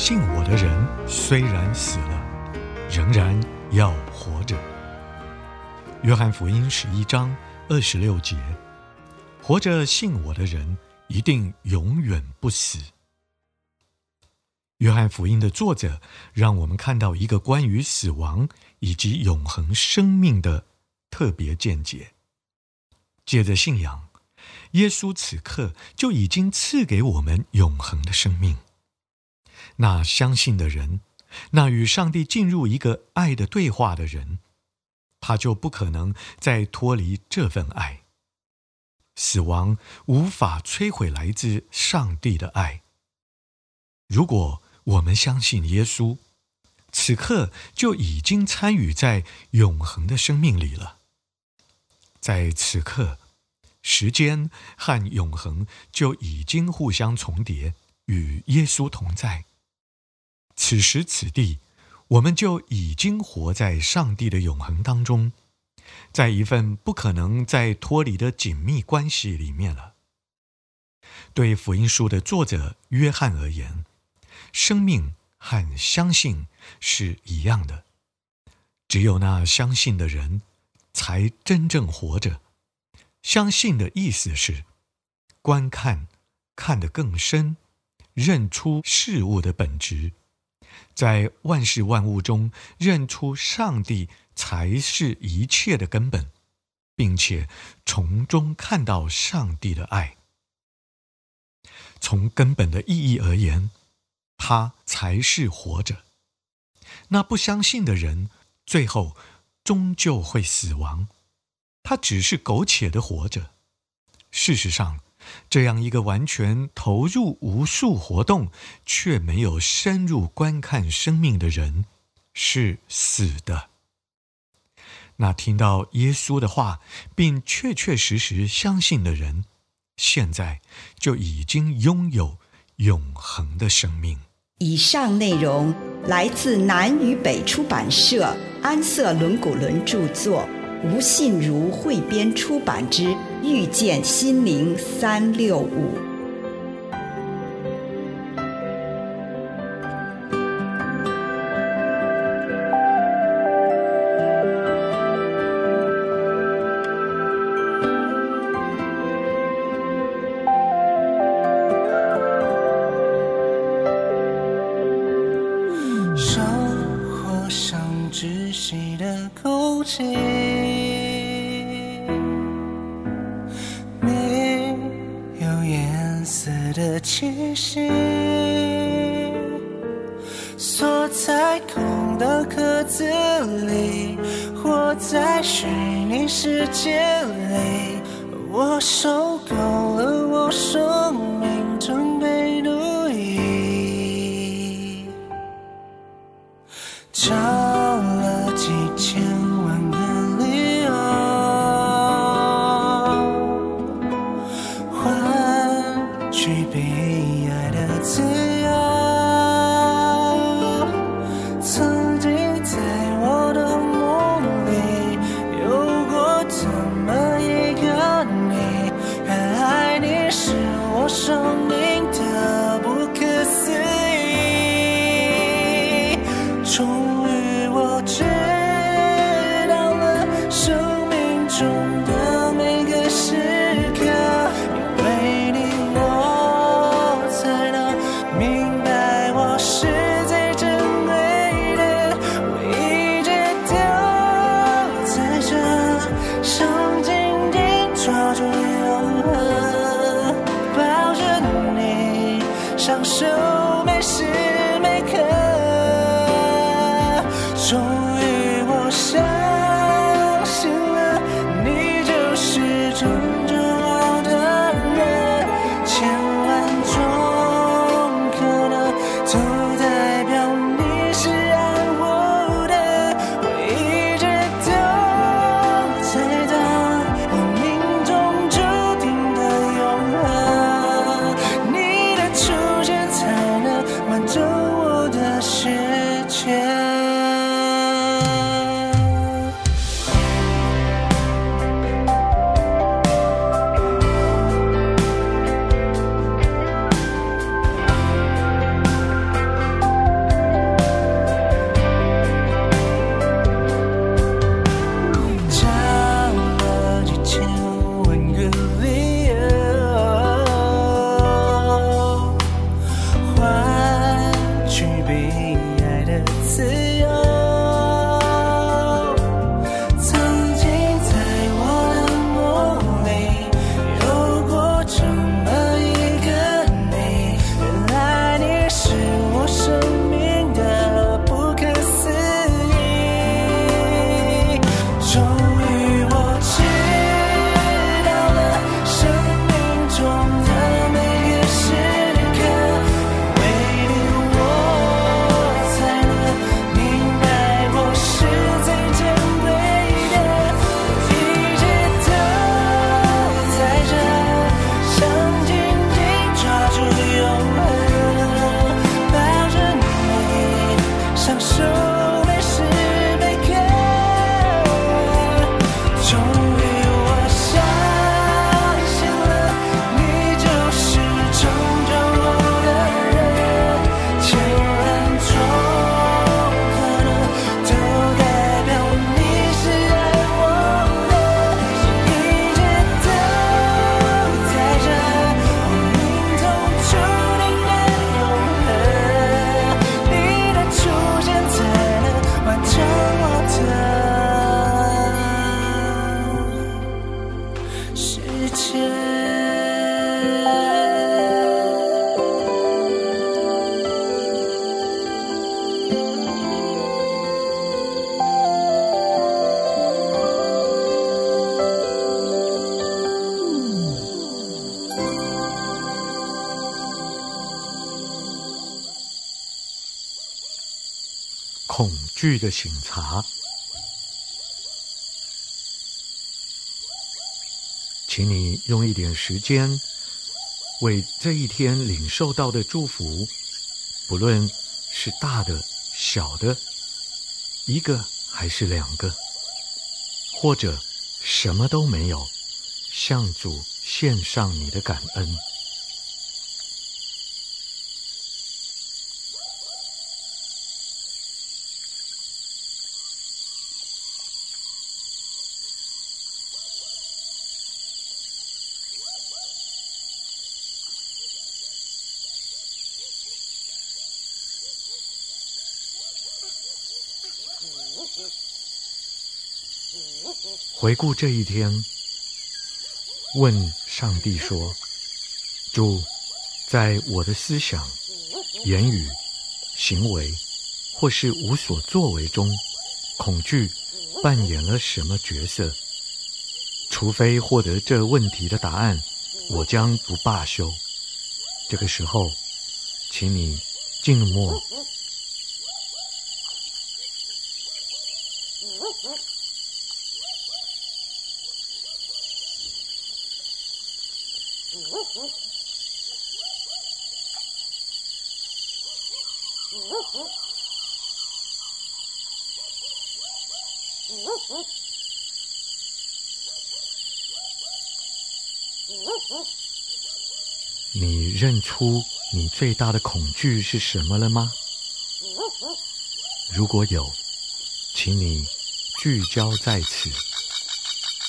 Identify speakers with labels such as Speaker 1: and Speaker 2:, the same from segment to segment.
Speaker 1: 信我的人虽然死了，仍然要活着。约翰福音十一章二十六节：活着信我的人一定永远不死。约翰福音的作者让我们看到一个关于死亡以及永恒生命的特别见解。借着信仰，耶稣此刻就已经赐给我们永恒的生命。那相信的人，那与上帝进入一个爱的对话的人，他就不可能再脱离这份爱。死亡无法摧毁来自上帝的爱。如果我们相信耶稣，此刻就已经参与在永恒的生命里了。在此刻，时间和永恒就已经互相重叠，与耶稣同在。此时此地，我们就已经活在上帝的永恒当中，在一份不可能再脱离的紧密关系里面了。对福音书的作者约翰而言，生命和相信是一样的。只有那相信的人，才真正活着。相信的意思是观看，看得更深，认出事物的本质。在万事万物中认出上帝才是一切的根本，并且从中看到上帝的爱。从根本的意义而言，他才是活着。那不相信的人，最后终究会死亡。他只是苟且的活着。事实上，这样一个完全投入无数活动，却没有深入观看生命的人，是死的。那听到耶稣的话，并确确实实相信的人，现在就已经拥有永恒的生命。
Speaker 2: 以上内容来自南与北出版社安瑟伦古伦著作。吴信如汇编出版之《遇见心灵三六五》。
Speaker 3: 烧火上窒息的空气。的气息，锁在空的壳子里，活在虚拟世界里。我受够了，我生命正被奴役。
Speaker 1: 享受被恐惧的醒察。请你用一点时间，为这一天领受到的祝福，不论是大的、小的，一个还是两个，或者什么都没有，向主献上你的感恩。回顾这一天，问上帝说：“主，在我的思想、言语、行为，或是无所作为中，恐惧扮演了什么角色？除非获得这问题的答案，我将不罢休。这个时候，请你静默。”你认出你最大的恐惧是什么了吗？如果有，请你聚焦在此。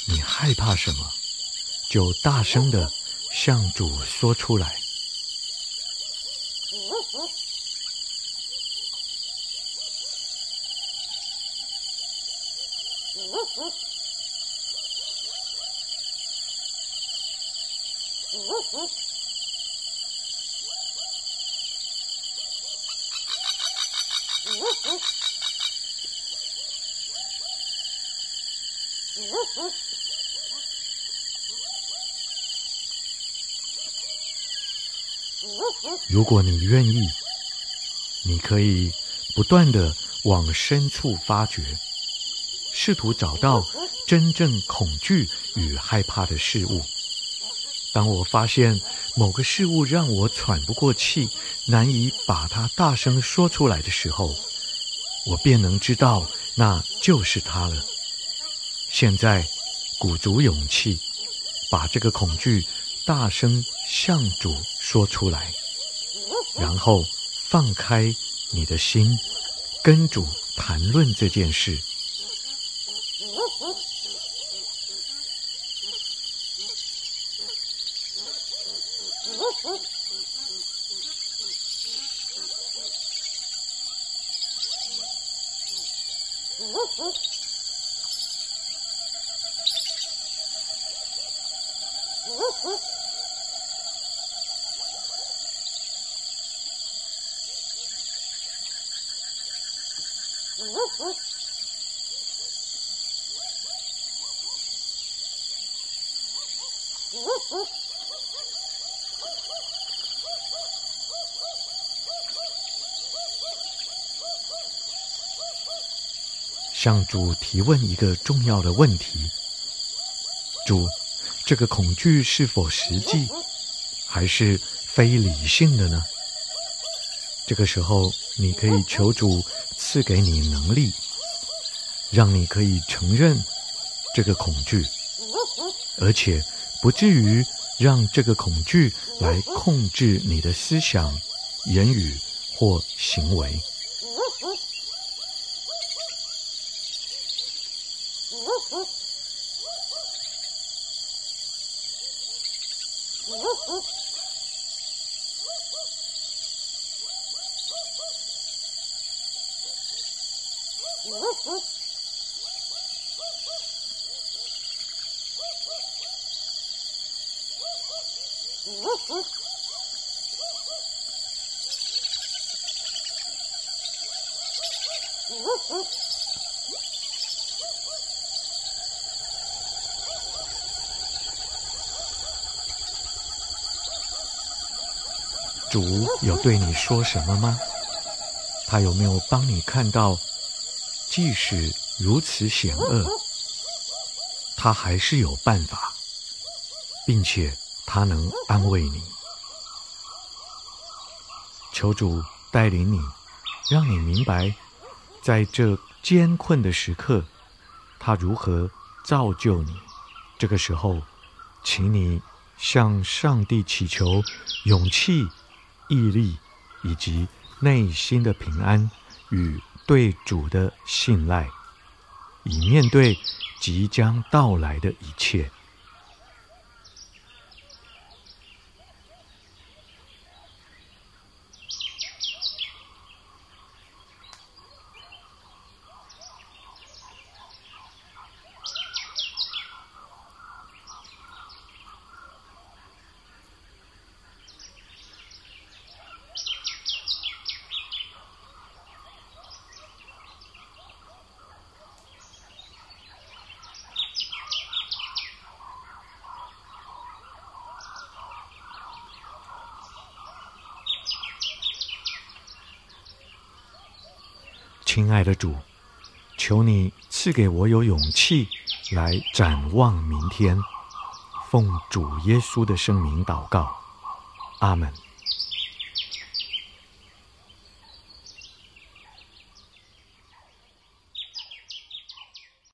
Speaker 1: 你害怕什么？就大声的向主说出来。如果你愿意，你可以不断地往深处发掘，试图找到真正恐惧与害怕的事物。当我发现某个事物让我喘不过气，难以把它大声说出来的时候，我便能知道那就是它了。现在，鼓足勇气，把这个恐惧大声向主说出来，然后放开你的心，跟主谈论这件事。向主提问一个重要的问题：主，这个恐惧是否实际，还是非理性的呢？这个时候，你可以求主赐给你能力，让你可以承认这个恐惧，而且不至于让这个恐惧来控制你的思想、言语或行为。主有对你说什么吗？他有没有帮你看到即使如此险恶，他还是有办法，并且他能安慰你。求主带领你，让你明白，在这艰困的时刻，他如何造就你。这个时候，请你向上帝祈求勇气、毅力以及内心的平安与对主的信赖，以面对即将到来的一切。亲爱的主，求你赐给我有勇气来展望明天。奉主耶稣的圣名祷告，阿门。